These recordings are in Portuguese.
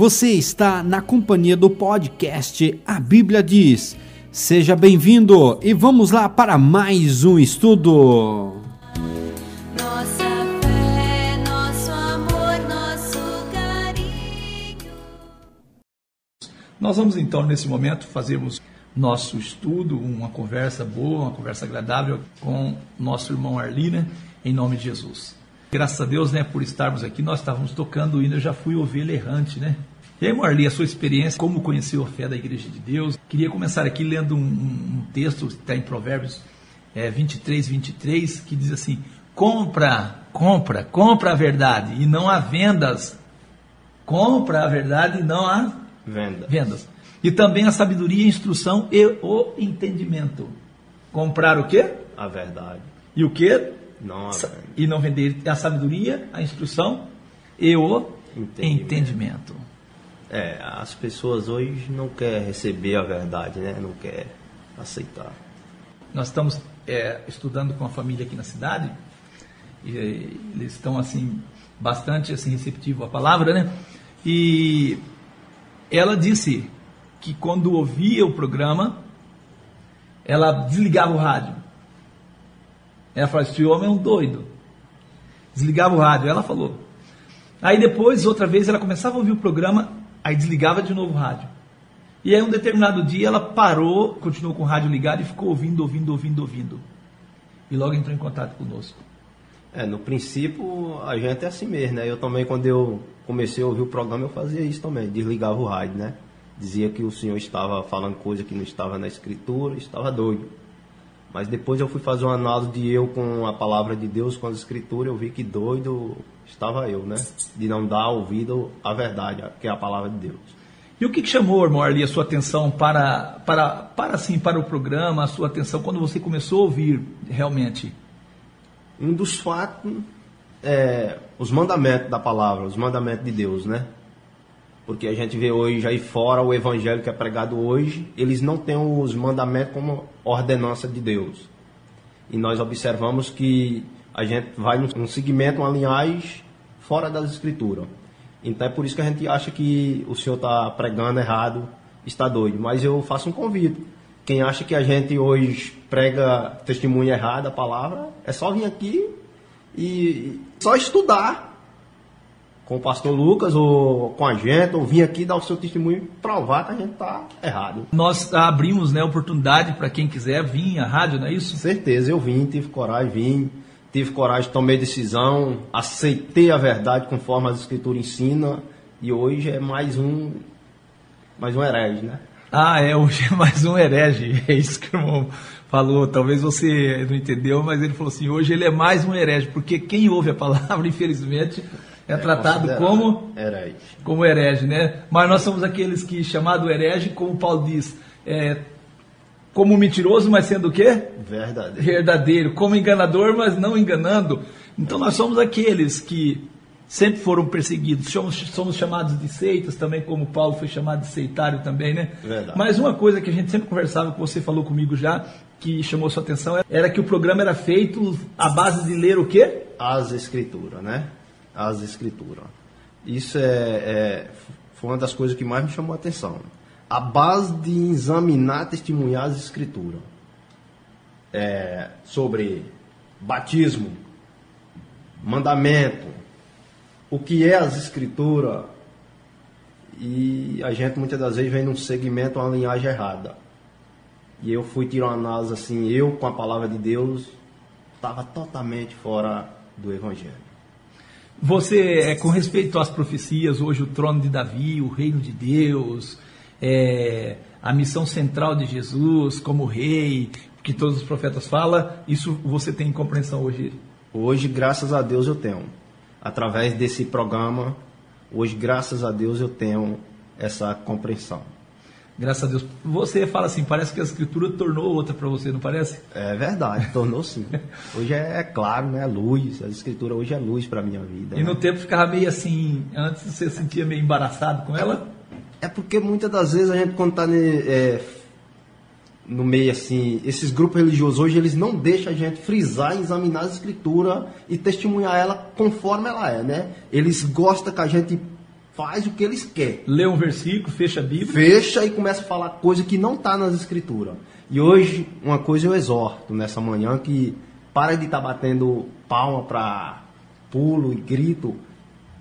Você está na companhia do podcast A Bíblia Diz. Seja bem-vindo e vamos lá para mais um estudo. Nossa fé, nosso amor, nosso carinho. Nós vamos então, nesse momento, fazermos nosso estudo, uma conversa boa, uma conversa agradável com nosso irmão Arli, né? Em nome de Jesus. Graças a Deus, né, por estarmos aqui, nós estávamos tocando o hino, eu já fui ovelha errante, né? E aí, Marli, a sua experiência, como conheceu a fé da Igreja de Deus? Queria começar aqui lendo um, um texto que está em Provérbios é, 23, 23, que diz assim: compra, compra, compra a verdade e não há vendas. Compra a verdade e não há Venda. vendas. E também a sabedoria, a instrução e o entendimento. Comprar o quê? A verdade. E o quê? Não venda. E não vender a sabedoria, a instrução e o Entendimento. entendimento. É, as pessoas hoje não querem receber a verdade, né? Não quer aceitar. Nós estamos é, estudando com a família aqui na cidade e eh, eles estão assim bastante assim receptivos à palavra, né? E ela disse que quando ouvia o programa, ela desligava o rádio. Ela falou: "Esse homem é um doido". Desligava o rádio, ela falou. Aí depois, outra vez, ela começava a ouvir o programa, aí desligava de novo o rádio. E aí, um determinado dia, ela parou, continuou com o rádio ligado e ficou ouvindo, ouvindo, ouvindo, ouvindo. E logo entrou em contato conosco. É, no princípio a gente é assim mesmo, né? Eu também, quando eu comecei a ouvir o programa, eu fazia isso também, desligava o rádio, né? Dizia que o senhor estava falando coisa que não estava na escritura, estava doido. Mas depois eu fui fazer uma análise de eu com a palavra de Deus, com as escrituras, eu vi que doido estava eu, né? De não dar ouvido à verdade, que é a palavra de Deus. E o que, que chamou, irmão Arli, a sua atenção para, para, para, assim, para o programa, a sua atenção quando você começou a ouvir realmente? Um dos fatos é os mandamentos da palavra, os mandamentos de Deus, né? Porque a gente vê hoje aí fora o evangelho que é pregado hoje, eles não têm os mandamentos como ordenança de Deus. E nós observamos que a gente vai num segmento, uma linhagem fora das escrituras. Então é por isso que a gente acha que o senhor está pregando errado, está doido. Mas eu faço um convite. Quem acha que a gente hoje prega testemunho errado a palavra, é só vir aqui e só estudar com o pastor Lucas ou com a gente, ou vir aqui dar o seu testemunho e provar que a gente está errado. Nós abrimos né, oportunidade para quem quiser vir à rádio, não é isso? Certeza, eu vim, tive coragem, vim, tive coragem, tomei decisão, aceitei a verdade conforme as escrituras ensinam e hoje é mais um mais um herege, né? Ah, é, hoje é mais um herege. É isso que o irmão falou. Talvez você não entendeu, mas ele falou assim: hoje ele é mais um herege, porque quem ouve a palavra, infelizmente, é, tratado como, herege. como herege, né? Mas nós somos aqueles que, chamado herege, como Paulo diz, é, como mentiroso, mas sendo o quê? Verdadeiro. verdadeiro, como enganador, mas não enganando. Então nós somos aqueles que sempre foram perseguidos, somos, somos chamados de seitas também, como Paulo foi chamado de seitário também, né? Verdade. Mas uma coisa que a gente sempre conversava, que você falou comigo já, que chamou sua atenção, era que o programa era feito à base de ler o quê? As escrituras, né? As escrituras. Isso é, é- foi uma das coisas que mais me chamou a atenção. A base de examinar, testemunhar as escrituras. É, sobre batismo, mandamento, o que é as escrituras. E a gente muitas das vezes vem num segmento, uma linhagem errada. E eu fui tirar uma análise assim, eu com a palavra de Deus, estava totalmente fora do Evangelho. Você, é, com respeito às profecias, hoje o trono de Davi, o reino de Deus, é, a missão central de Jesus como rei, que todos os profetas falam, isso você tem compreensão hoje? Hoje, graças a Deus, eu tenho. Através desse programa, hoje, graças a Deus, eu tenho essa compreensão. Graças a Deus. Você fala assim, parece que a escritura tornou outra para você, não parece? É verdade, tornou sim. Hoje é, é claro, né? Luz. A escritura hoje é luz para minha vida. E no né? tempo ficava meio assim, antes você se sentia meio embaraçado com ela? É porque muitas das vezes a gente, quando está no meio assim, esses grupos religiosos hoje, eles não deixam a gente frisar examinar a escritura e testemunhar ela conforme ela é, né? Eles gostam que a gente faz o que eles querem. Lê um versículo, fecha a Bíblia. Fecha e começa a falar coisa que não está nas escrituras. E hoje, uma coisa eu exorto nessa manhã que para de estar batendo palma para pulo e grito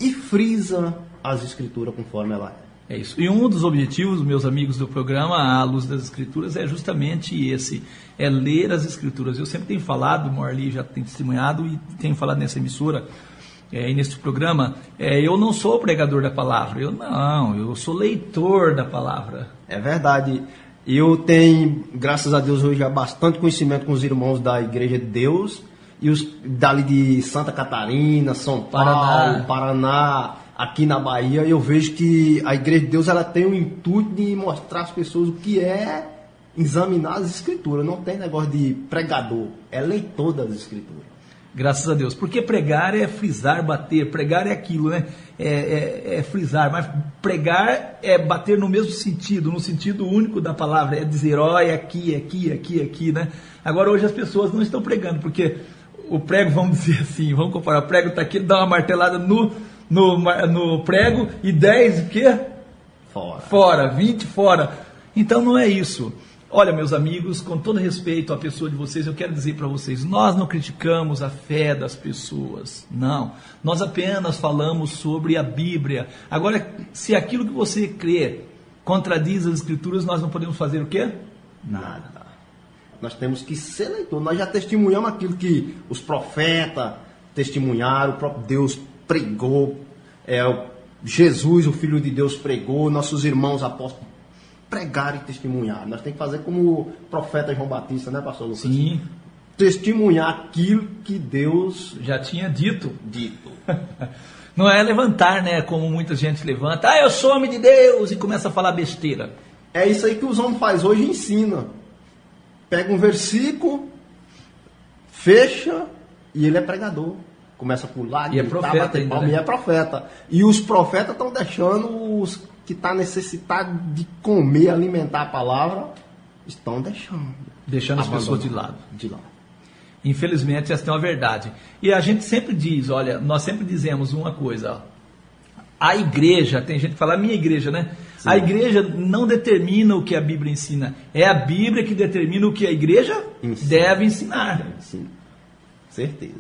e frisa as escrituras conforme ela é. É isso. E um dos objetivos, meus amigos do programa À Luz das Escrituras, é justamente esse: é ler as Escrituras. Eu sempre tenho falado, o Morli já tem testemunhado e tenho falado nessa emissora é, e nesse programa, é, eu não sou pregador da palavra, eu não, eu sou leitor da palavra. É verdade. Eu tenho, graças a Deus, hoje há bastante conhecimento com os irmãos da Igreja de Deus e os dali de Santa Catarina, São Paulo, Paraná. Paraná, aqui na Bahia. Eu vejo que a Igreja de Deus ela tem o intuito de mostrar às pessoas o que é examinar as Escrituras. Não tem negócio de pregador, é leitor das Escrituras. Graças a Deus. Porque pregar é frisar, bater. Pregar é aquilo, né? É, é- é frisar. Mas pregar é bater no mesmo sentido, no sentido único da palavra. É dizer, ó, é aqui, é aqui, é aqui, é aqui, né? Agora hoje as pessoas não estão pregando, porque o prego, vamos dizer assim, vamos comparar, o prego está aqui, dá uma martelada no, no, no prego e 10 o quê? Fora. fora, 20 fora. Então não é isso. Olha, meus amigos, com todo respeito à pessoa de vocês, eu quero dizer para vocês: nós não criticamos a fé das pessoas, não. Nós apenas falamos sobre a Bíblia. Agora, se aquilo que você crê contradiz as Escrituras, nós não podemos fazer o quê? Nada. Nós temos que ser leitor. Nós já testemunhamos aquilo que os profetas testemunharam, o próprio Deus pregou, é, Jesus, o Filho de Deus, pregou, nossos irmãos apóstolos pregaram e testemunharam. Nós temos que fazer como o profeta João Batista, né, pastor Lucas? Sim, Testemunhar aquilo que Deus já tinha dito. dito. Não é levantar, né? Como muita gente levanta. Ah, eu sou homem de Deus e começa a falar besteira. É isso aí que os homens fazem hoje e ensina. Pega um versículo, fecha e ele é pregador. Começa a pular, E é gritar, profeta bater ainda, palma, né? e é profeta. E os profetas estão deixando os que estão necessitados de comer, alimentar a palavra, estão deixando. Deixando as pessoas de lado. De lado. Infelizmente, essa é uma verdade. E a gente sempre diz, olha, nós sempre dizemos uma coisa, ó. a igreja, tem gente que fala a minha igreja, né? A igreja não determina o que a Bíblia ensina, é a Bíblia que determina o que a igreja Ensina. deve ensinar. Sim. Certeza.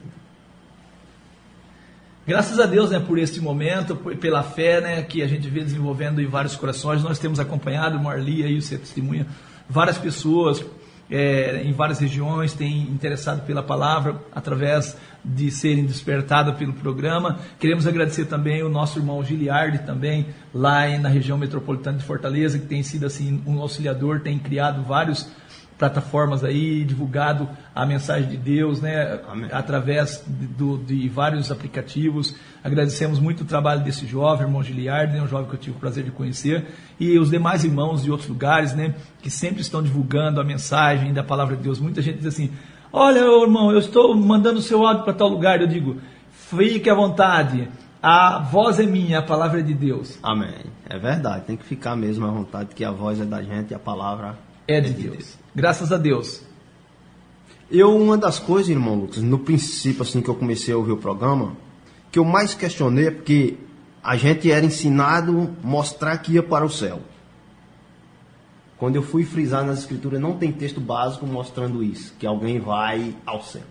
Graças a Deus, né, por este momento, pela fé, né, que a gente vê desenvolvendo em vários corações, nós temos acompanhado, Marli aí, você testemunha, várias pessoas é, em várias regiões têm interessado pela palavra através de serem despertadas pelo programa. Queremos agradecer também o nosso irmão Giliardi também, lá na região metropolitana de Fortaleza, que tem sido assim um auxiliador, tem criado vários plataformas aí, divulgado a mensagem de Deus, né, Amém. através de, do- de vários aplicativos. Agradecemos muito o trabalho desse jovem, irmão Giliardi, né, um jovem que eu tive o prazer de conhecer, e os demais irmãos de outros lugares, né, que sempre estão divulgando a mensagem da palavra de Deus. Muita gente diz assim: Olha, irmão, eu estou mandando o seu áudio para tal lugar. Eu digo: Fique à vontade, a voz é minha, a palavra é de Deus. Amém. É verdade. Tem que ficar mesmo à vontade que a voz é da gente e a palavra É de Deus. Graças a Deus. Eu, uma das coisas, irmão Lucas, no princípio, assim, que eu comecei a ouvir o programa, que eu mais questionei é porque a gente era ensinado a mostrar que ia para o céu. Quando eu fui frisar nas escrituras, não tem texto básico mostrando isso, que alguém vai ao céu.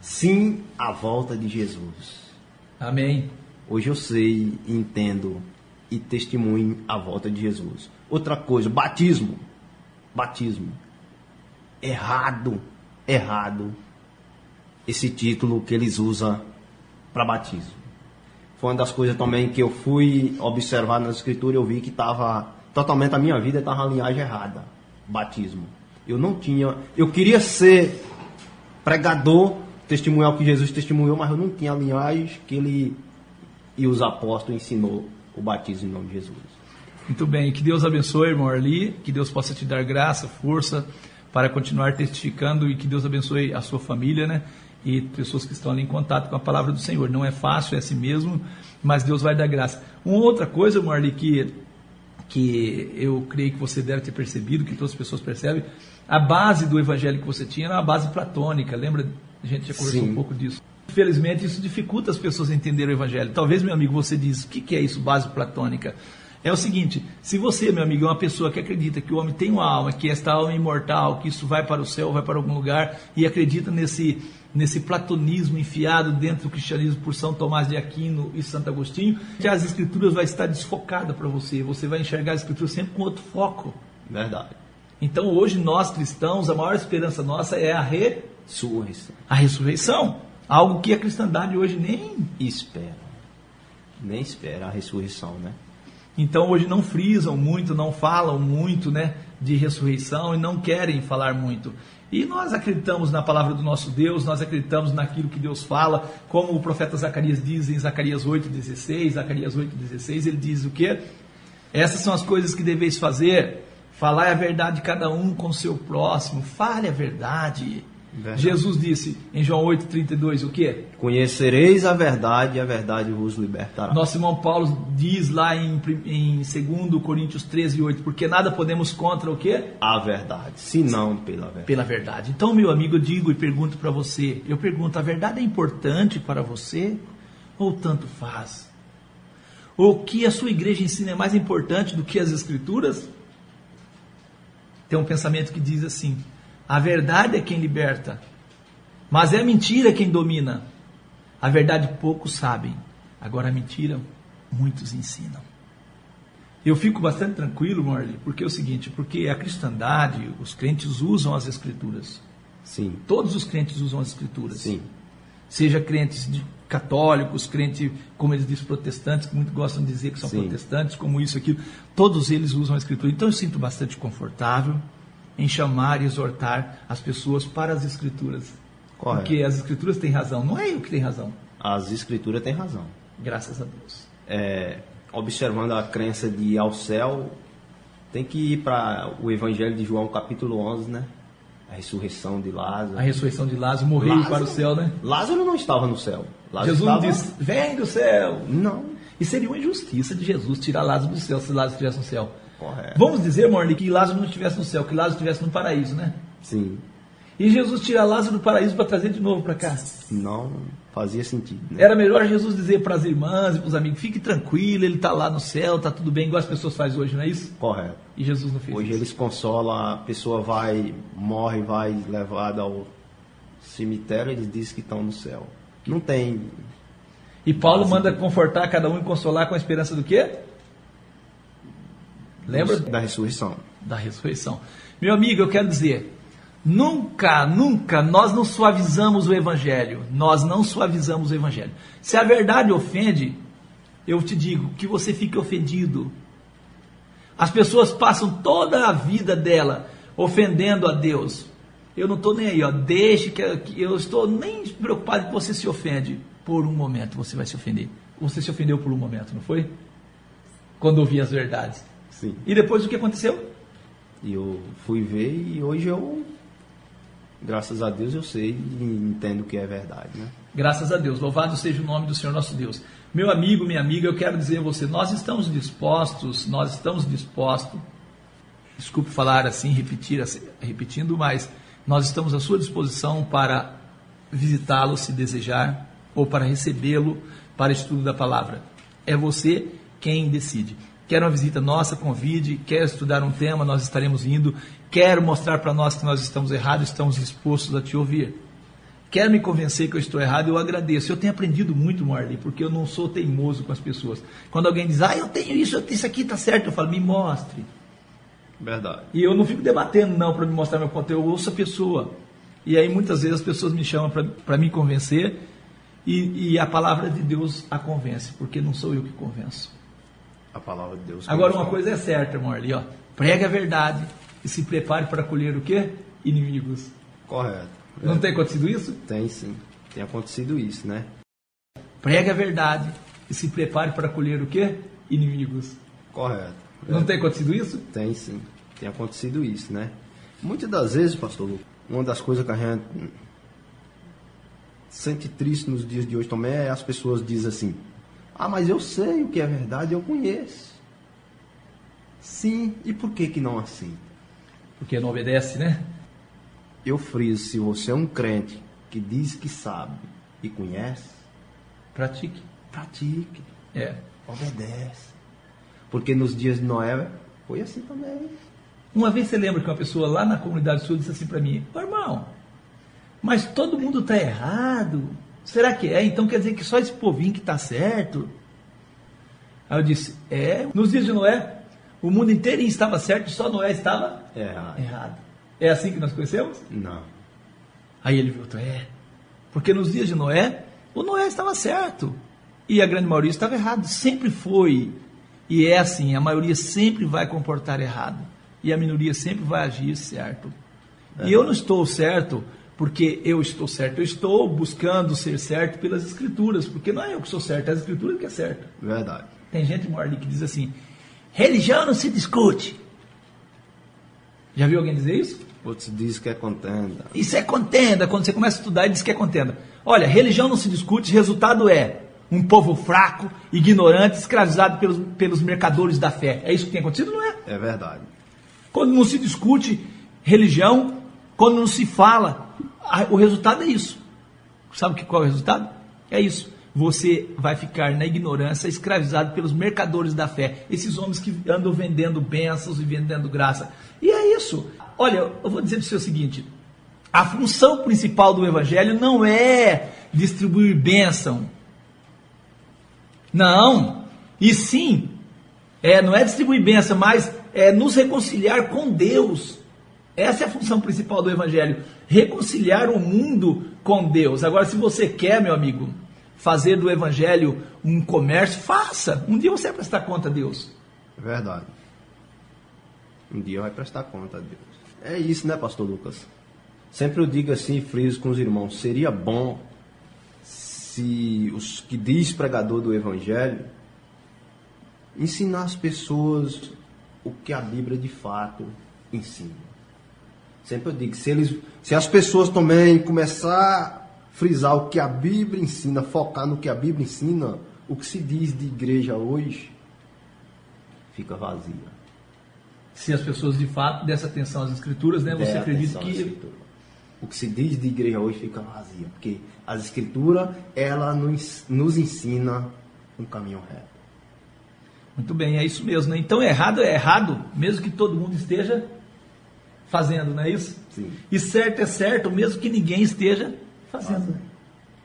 Sim, a volta de Jesus. Amém. Hoje eu sei, entendo e testemunho a volta de Jesus. Outra coisa, batismo. Batismo. Errado, errado esse título que eles usam para batismo. Foi uma das coisas também que eu fui observar nas escrituras, eu vi que estava totalmente a minha vida estava na linhagem errada. Batismo. Eu não tinha, eu queria ser pregador, testemunhar o que Jesus testemunhou, mas eu não tinha a linhagem que ele e os apóstolos ensinou o batismo em nome de Jesus. Muito bem, que Deus abençoe, irmão Arli, que Deus possa te dar graça, força para continuar testificando e que Deus abençoe a sua família, né? E pessoas que estão ali em contato com a palavra do Senhor. Não é fácil, é assim mesmo, mas Deus vai dar graça. Uma outra coisa, irmão Arli, que, que eu creio que você deve ter percebido, que todas as pessoas percebem, a base do evangelho que você tinha era uma base platônica, lembra A gente já conversou Sim. um pouco disso. Infelizmente, isso dificulta as pessoas a entenderem o Evangelho. Talvez, meu amigo, você diz, o que que é isso, base platônica? É o seguinte, se você, meu amigo, é uma pessoa que acredita que o homem tem uma alma, que esta alma é imortal, que isso vai para o céu, vai para algum lugar, e acredita nesse, nesse platonismo enfiado dentro do cristianismo por São Tomás de Aquino e Santo Agostinho, que as escrituras vai estar desfocada para você, você vai enxergar as escrituras sempre com outro foco. Verdade. Então, hoje, nós cristãos, a maior esperança nossa é a, re, Surreição. a ressurreição. Algo que a cristandade hoje nem. Espera. Nem espera a ressurreição, né? Então, hoje não frisam muito, não falam muito né, de ressurreição e não querem falar muito. E nós acreditamos na palavra do nosso Deus, nós acreditamos naquilo que Deus fala, como o profeta Zacarias diz em Zacarias 8,16, Zacarias 8,16, ele diz o quê? Essas são as coisas que deveis fazer, falar a verdade de cada um com o seu próximo, fale a verdade. Verdade. Jesus disse em João 8,32 o quê? Conhecereis a verdade e a verdade vos libertará. Nosso irmão Paulo diz lá em, em 2 Coríntios 13, 8, porque nada podemos contra o quê? A verdade, se não pela verdade. Pela verdade. Então, meu amigo, eu digo e pergunto para você, eu pergunto, a verdade é importante para você ou tanto faz? O que a sua igreja ensina é mais importante do que as escrituras? Tem um pensamento que diz assim: a verdade é quem liberta, mas é a mentira quem domina. A verdade poucos sabem, agora a mentira muitos ensinam. Eu fico bastante tranquilo, Morley, porque é o seguinte, porque a cristandade, os crentes usam as escrituras. Sim, Todos os crentes usam as escrituras. sim. Seja crentes de- católicos, crentes, como eles dizem, protestantes, que muito gostam de dizer que são Sim. protestantes, como isso, aquilo. Todos eles usam a escritura. Então eu sinto bastante confortável em chamar e exortar as pessoas para as escrituras. Correto. Porque as escrituras têm razão, não é eu que tenho razão. As escrituras têm razão. Graças a Deus. É, observando a crença de ir ao céu, tem que ir para o Evangelho de João, capítulo 11, né? A ressurreição de Lázaro. A ressurreição de Lázaro morreu Lázaro- para o céu, né? Lázaro não estava no céu. Lázaro Jesus estava... disse, vem do céu. Não. E seria uma injustiça de Jesus tirar Lázaro do céu se Lázaro estivesse no céu. Correto. Vamos dizer, Morley, que Lázaro não estivesse no céu, que Lázaro estivesse no paraíso, né? Sim. E Jesus tirar Lázaro do paraíso para trazer de novo para cá. Não fazia sentido. Né? Era melhor Jesus dizer para as irmãs e para os amigos: fique tranquilo, ele está lá no céu, está tudo bem, igual as pessoas fazem hoje, não é isso? Correto. E Jesus não fez Hoje isso. eles consolam, a pessoa vai, morre, vai levada ao cemitério, eles dizem que estão no céu. Não tem. E Paulo manda confortar cada um e consolar com a esperança do quê? Lembra? Da ressurreição. da ressurreição. Meu amigo, eu quero dizer, nunca, nunca nós não suavizamos o evangelho. Nós não suavizamos o evangelho. Se a verdade ofende, eu te digo que você fique ofendido. As pessoas passam toda a vida dela ofendendo a Deus. Eu não estou nem aí, ó. Deixe que, que eu estou nem preocupado que você se ofende. Por um momento você vai se ofender. Você se ofendeu por um momento, não foi? Quando ouvi as verdades. Sim. E depois o que aconteceu? E eu fui ver e hoje eu, graças a Deus, eu sei e entendo que é verdade, né? Graças a Deus, louvado seja o nome do Senhor nosso Deus. Meu amigo, minha amiga, eu quero dizer a você, nós estamos dispostos, nós estamos dispostos, desculpe falar assim, repetir, assim, repetindo, mas nós estamos à sua disposição para visitá-lo se desejar, ou para recebê-lo para estudo da palavra. É você quem decide. Quer uma visita nossa, convide. Quer estudar um tema, nós estaremos indo. Quer mostrar para nós que nós estamos errados, estamos dispostos a te ouvir. Quer me convencer que eu estou errado, eu agradeço. Eu tenho aprendido muito, Marley, porque eu não sou teimoso com as pessoas. Quando alguém diz, ah, eu tenho isso, eu tenho isso aqui está certo, eu falo, me mostre. Verdade. E eu não fico debatendo, não, para me mostrar meu ponto, eu ouço a pessoa. E aí muitas vezes as pessoas me chamam para me convencer e, e a palavra de Deus a convence, porque não sou eu que convenço. A palavra de Deus. Agora uma coisa é certa, Marley, ó, pregue a verdade e se prepare para colher o quê? Inimigos. Correto. Não tem acontecido isso? Tem sim. Tem acontecido isso, né? Pregue a verdade e se prepare para colher o quê? Inimigos. Correto. Não tem acontecido isso? Tem sim. Tem acontecido isso, né? Muitas das vezes, pastor Lu, uma das coisas que a gente sente triste nos dias de hoje também é as pessoas dizem assim: Ah, mas eu sei o que é verdade, eu conheço. Sim, e por que que não assim? Porque não obedece, né? Eu friso, se você é um crente que diz que sabe e conhece, Pratique. pratique, É. obedece. Porque nos dias de Noé foi assim também. Uma vez você lembra que uma pessoa lá na comunidade sul disse assim para mim: "Ô, irmão, mas todo mundo está errado. Será que é? Então quer dizer que só esse povinho que está certo? Aí eu disse: É, nos dias de Noé, o mundo inteirinho estava certo, só Noé estava Errado. errado. É assim que nós conhecemos? Não. Aí ele voltou: É. Porque nos dias de Noé, o Noé estava certo. E a grande maioria estava errado. Sempre foi. E é assim: a maioria sempre vai comportar errado. E a minoria sempre vai agir certo. E eu não estou certo porque eu estou certo. Eu estou buscando ser certo pelas Escrituras. Porque não é eu que sou certo, é as Escrituras que é certo. Verdade. Tem gente, Morley, que diz assim: religião não se discute. Já viu alguém dizer isso? Outros dizem que é contenda. Isso é contenda. Quando você começa a estudar, diz que é contenda. Olha, religião não se discute, resultado é um povo fraco, ignorante, escravizado pelos, pelos mercadores da fé. É isso que tem acontecido, não é? É verdade. Quando não se discute religião, quando não se fala, a- o resultado é isso. Sabe qual é o resultado? É isso. Você vai ficar na ignorância, escravizado pelos mercadores da fé. Esses homens que andam vendendo bênçãos e vendendo graça. E é isso. Olha, eu vou dizer para você o seguinte: a função principal do evangelho não é distribuir bênção. Não. E sim, é, não é distribuir bênção, mas é nos reconciliar com Deus. Essa é a função principal do Evangelho: reconciliar o mundo com Deus. Agora, se você quer, meu amigo, fazer do Evangelho um comércio, faça. Um dia você vai prestar conta a Deus. É verdade. Um dia vai prestar conta a Deus. É isso, né, pastor Lucas? Sempre eu digo assim, friso com os irmãos, seria bom se os que diz pregador do evangelho ensinar as pessoas o que a Bíblia de fato ensina. Sempre eu digo, se eles, se as pessoas também começar a frisar o que a Bíblia ensina, focar no que a Bíblia ensina, o que se diz de igreja hoje fica vazia. Se as pessoas de fato dessem atenção às Escrituras, né? Você acredita que. O que se diz de igreja hoje fica vazia, porque as escrituras, ela nos, nos ensina um caminho reto. Muito bem, é isso mesmo. Né? Então, errado é errado, mesmo que todo mundo esteja fazendo, não é isso? Sim. E certo é certo, mesmo que ninguém esteja fazendo.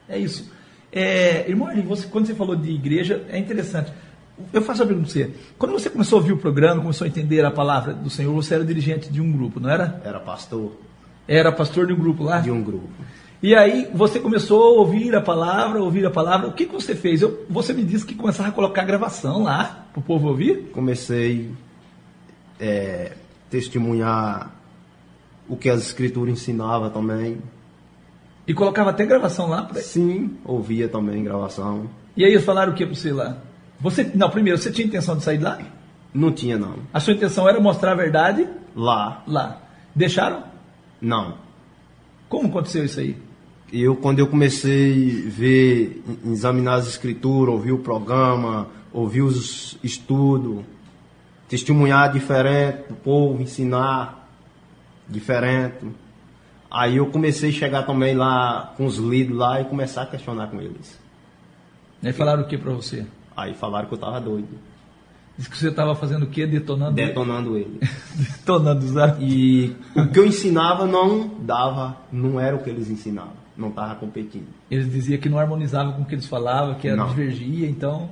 É isso. É, irmão, Arlindo, você, quando você falou de igreja, é interessante. Eu faço uma pergunta para você. Quando você começou a ouvir o programa, começou a entender a palavra do Senhor, você era dirigente de um grupo, não era? Era pastor Era pastor de um grupo lá? de um grupo. E aí você começou a ouvir a palavra, ouvir a palavra. O que, que você fez? Eu, você me disse que começava a colocar gravação lá para o povo ouvir. Comecei é, testemunhar o que as escrituras ensinavam também. E colocava até gravação lá. Pra... Sim, ouvia também gravação. E aí eles falaram o que para você lá? Você, não, primeiro, você tinha intenção de sair de lá? Não tinha não. A sua intenção era mostrar a verdade Lá, lá. Deixaram? não. Como aconteceu isso aí? Eu, quando eu comecei a ver, examinar as escrituras, ouvir o programa, ouvir os estudos, testemunhar diferente do povo, ensinar diferente. Aí eu comecei a chegar também lá com os líderes lá e começar a questionar com eles. Aí falaram o que para você? Aí falaram que eu tava doido, Disse que você estava fazendo o quê? Detonando? detonando ele. Detonando, sabe? E o que eu ensinava não dava, não era o que eles ensinavam, não tava competindo. Eles diziam que não harmonizava com o que eles falavam, que era Não. divergia, então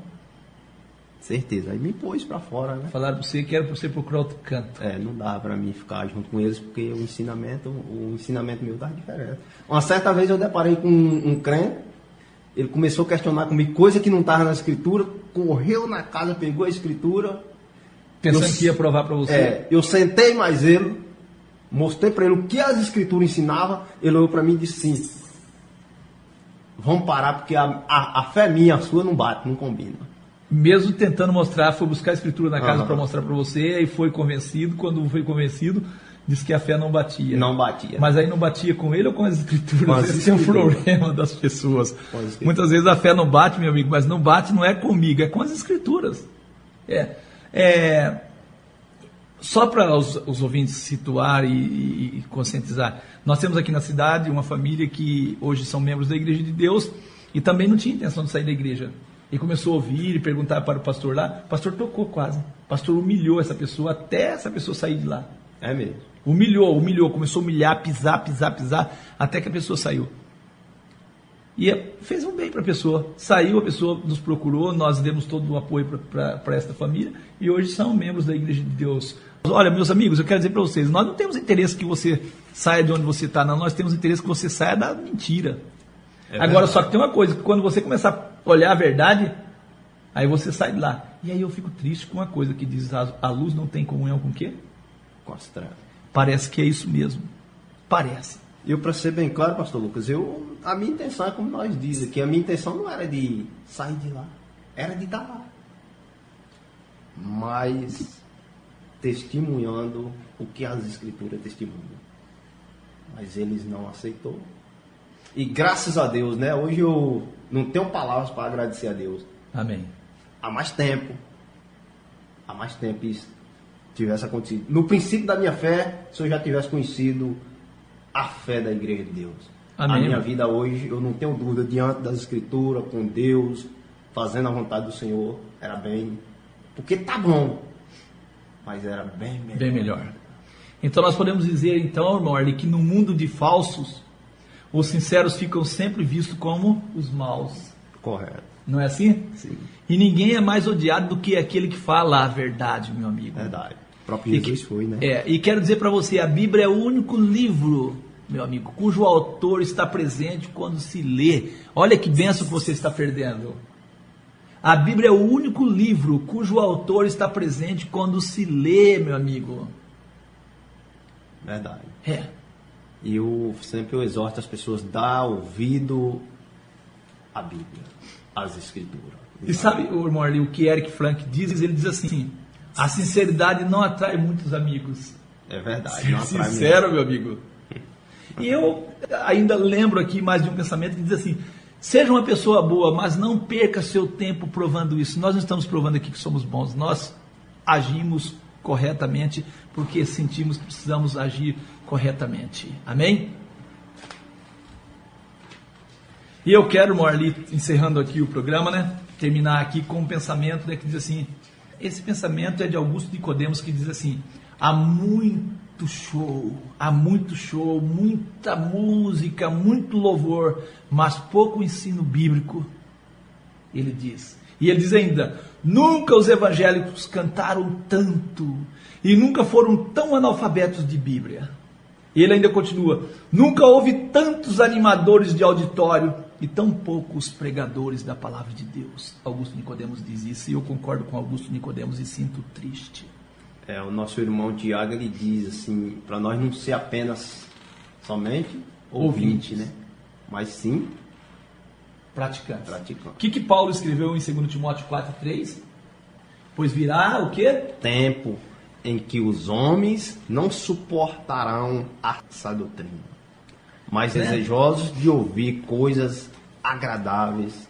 Certeza. Aí me pôs pra fora, né? falaram para você que era para você procurar outro canto. É, não dá pra mim ficar junto com eles porque o ensinamento, o ensinamento meu tá diferente. Uma certa vez eu deparei com um, um crente, ele começou a questionar comigo coisa que não estava na escritura, correu na casa, pegou a escritura. Pensando Eu- que ia provar para você. É, eu sentei mais ele, mostrei pra ele o que as escrituras ensinavam, ele olhou pra mim e disse sim. Vamos parar porque a, a, a fé minha, a sua não bate, não combina. Mesmo tentando mostrar, foi buscar a escritura na casa Aham. para mostrar para você e foi convencido. Quando foi convencido, disse que a fé não batia. Não batia. Mas aí não batia com ele ou com as escrituras? Com as Esse é o problema das pessoas. Muitas vezes a fé não bate, meu amigo, mas não bate não é comigo, é com as escrituras. É. é só para os, os ouvintes situar e, e- e conscientizar, nós temos aqui na cidade uma família que hoje são membros da Igreja de Deus e também não tinha intenção de sair da igreja. E começou a ouvir e perguntar para o pastor lá, o pastor tocou quase. O pastor humilhou essa pessoa até essa pessoa sair de lá. É mesmo. Humilhou, humilhou, começou a humilhar, pisar, pisar, pisar, até que a pessoa saiu. E fez um bem para a pessoa. Saiu, a pessoa nos procurou, nós demos todo o apoio para esta família e hoje são membros da Igreja de Deus. Olha, meus amigos, eu quero dizer para vocês: nós não temos interesse que você saia de onde você está, não. Nós temos interesse que você saia da mentira. É Agora, só que tem uma coisa: que quando você começar a olhar a verdade, aí você sai de lá. E aí eu fico triste com uma coisa que diz: a, luz não tem comunhão com o quê? Com as trevas. Parece que é isso mesmo. Parece. Eu, para ser bem claro, pastor Lucas, eu, a minha intenção é como nós diz aqui, a minha intenção não era de sair de lá, era de estar lá. Mas testemunhando o que as escrituras testemunham. Mas eles não aceitou. E graças a Deus, né? Hoje eu não tenho palavras para agradecer a Deus. Amém. Há mais tempo, há mais tempo isso tivesse acontecido. No princípio da minha fé, se eu já tivesse conhecido a fé da Igreja de Deus. Amém. A minha vida hoje, eu não tenho dúvida, diante das Escrituras, com Deus, fazendo a vontade do Senhor, era bem. Porque tá bom, mas era bem melhor. Bem melhor. Então nós podemos dizer, então, irmão Arley, que no mundo de falsos, os sinceros ficam sempre vistos como os maus. Correto. Não é assim? Sim. E ninguém é mais odiado do que aquele que fala a verdade, meu amigo. Verdade. O próprio E que- Jesus foi, né? É, e quero dizer para você, a Bíblia é o único livro, meu amigo, cujo autor está presente quando se lê. Olha que benção que você está perdendo. A Bíblia é o único livro cujo autor está presente quando se lê, meu amigo. Verdade. É. E eu sempre eu exorto as pessoas a dar ouvido à Bíblia, às Escrituras. E sabe, o irmão Arley, o que Eric Frank diz? Ele diz assim: a sinceridade não atrai muitos amigos. É verdade. Ser não atrai sincero, meu amigo. E eu ainda lembro aqui mais de um pensamento que diz assim: seja uma pessoa boa, mas não perca seu tempo provando isso. Nós não estamos provando aqui que somos bons, nós agimos corretamente porque sentimos que precisamos agir corretamente. Amém? E eu quero, Morli, encerrando aqui o programa, né? Terminar aqui com um pensamento né, que diz assim: esse pensamento é de Augusto Nicodemos que diz assim: há muito show, há muito show, muita música, muito louvor, mas pouco ensino bíblico. Ele diz. E ele diz ainda: nunca os evangélicos cantaram tanto e nunca foram tão analfabetos de Bíblia. Ele ainda continua: nunca houve tantos animadores de auditório e tão poucos pregadores da palavra de Deus. Augusto Nicodemos diz isso e eu concordo com Augusto Nicodemos e sinto triste. É, o nosso irmão Tiago ele diz assim, para nós não ser apenas somente ouvinte, Ouvintes. né? Mas sim Praticante. praticante. O que, que Paulo escreveu em 2 Timóteo 4,3? Pois virá o quê? Tempo em que os homens não suportarão essa doutrina, mas Né? desejosos de ouvir coisas agradáveis,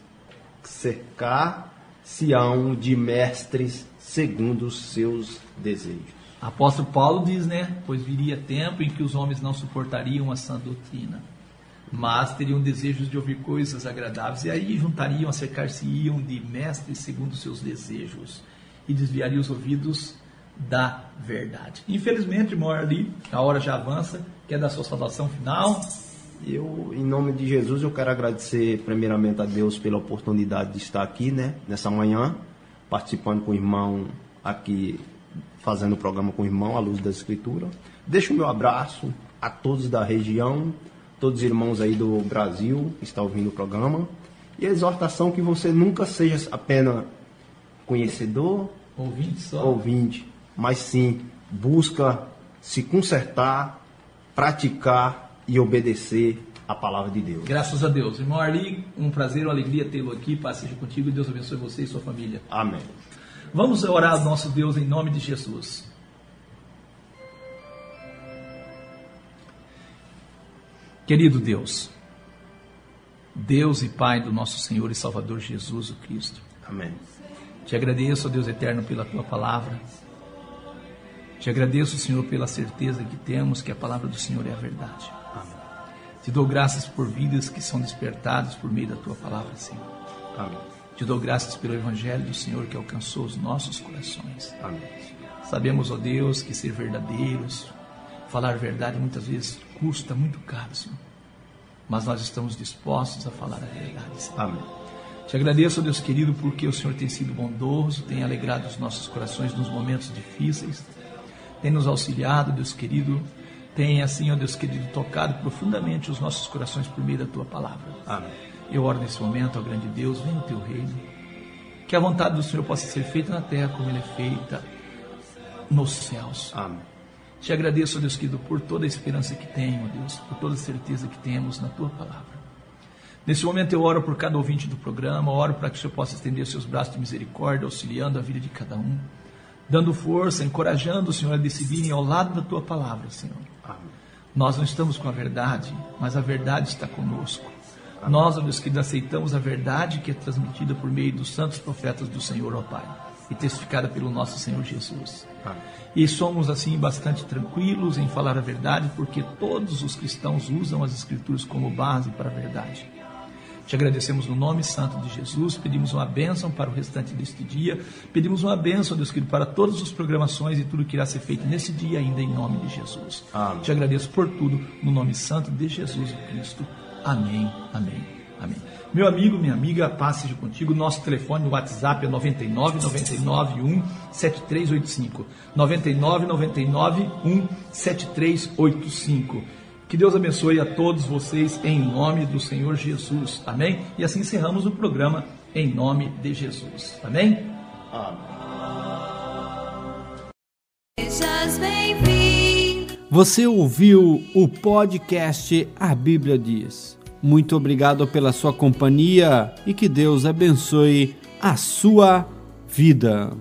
cercar-se-ão de mestres segundo os seus desejos. Apóstolo Paulo diz, né? Pois viria tempo em que os homens não suportariam a sã doutrina, mas teriam desejos de ouvir coisas agradáveis, e aí juntariam, acercar-se-iam de mestres segundo seus desejos, e desviariam os ouvidos da verdade. Infelizmente, irmão a hora já avança, quer dar sua saudação final? Eu, em nome de Jesus, eu quero agradecer primeiramente a Deus pela oportunidade de estar aqui, né, nessa manhã, participando com o irmão aqui, fazendo o programa com o irmão, à luz da Escritura. Deixo o meu abraço a todos da região, todos os irmãos aí do Brasil que estão ouvindo o programa, e a exortação que você nunca seja apenas conhecedor, Ouvinte só? ouvinte, mas sim busca se consertar, praticar e obedecer a palavra de Deus. Graças a Deus. Irmão Arli, um prazer, uma alegria tê-lo aqui. Paz seja contigo e Deus abençoe você e sua família. Amém. Vamos orar ao nosso Deus em nome de Jesus. Querido Deus, Deus e Pai do nosso Senhor e Salvador Jesus o Cristo, Amém. te agradeço, ó Deus eterno, pela tua palavra. Te agradeço, Senhor, pela certeza que temos que a palavra do Senhor é a verdade. Te dou graças por vidas que são despertadas por meio da tua palavra, Senhor. Amém. Te dou graças pelo Evangelho do Senhor que alcançou os nossos corações. Amém. Sabemos, ó Deus, que ser verdadeiros, falar verdade muitas vezes custa muito caro, Senhor. Mas nós estamos dispostos a falar a verdade, Senhor. Amém. Te agradeço, Deus querido, porque o Senhor tem sido bondoso, tem alegrado os nossos corações nos momentos difíceis, tem nos auxiliado, Deus querido, tem, assim, ó Deus querido, tocado profundamente os nossos corações por meio da tua palavra. Amém. Eu oro nesse momento, ó grande Deus, vem o teu reino. Que a vontade do Senhor possa ser feita na terra como ela é feita nos céus. Amém. Te agradeço, Deus querido, por toda a esperança que tenho, Deus, por toda a certeza que temos na tua palavra. Nesse momento eu oro por cada ouvinte do programa, oro para que o Senhor possa estender seus braços de misericórdia, auxiliando a vida de cada um, dando força, encorajando o Senhor a decidirem ao lado da tua palavra, Senhor. Amém. Nós não estamos com a verdade, mas a verdade está conosco. Nós, ó Deus querido, aceitamos a verdade que é transmitida por meio dos santos profetas do Senhor, ó Pai, e testificada pelo nosso Senhor Jesus. Amém. E somos assim bastante tranquilos em falar a verdade, porque todos os cristãos usam as Escrituras como base para a verdade. Te agradecemos no nome santo de Jesus, pedimos uma bênção para o restante deste dia, pedimos uma bênção, Deus querido, para todas as programações e tudo que irá ser feito nesse dia ainda em nome de Jesus. Amém. Te agradeço por tudo, no nome santo de Jesus Cristo. Amém, amém, amém. Meu amigo, minha amiga, paz seja contigo. Nosso telefone no WhatsApp é 99 99 1 7385. 99 99 1 7385. Que Deus abençoe a todos vocês em nome do Senhor Jesus. Amém? E assim encerramos o programa em nome de Jesus. Amém? Bem-vindo. Você ouviu o podcast A Bíblia Diz. Muito obrigado pela sua companhia e que Deus abençoe a sua vida.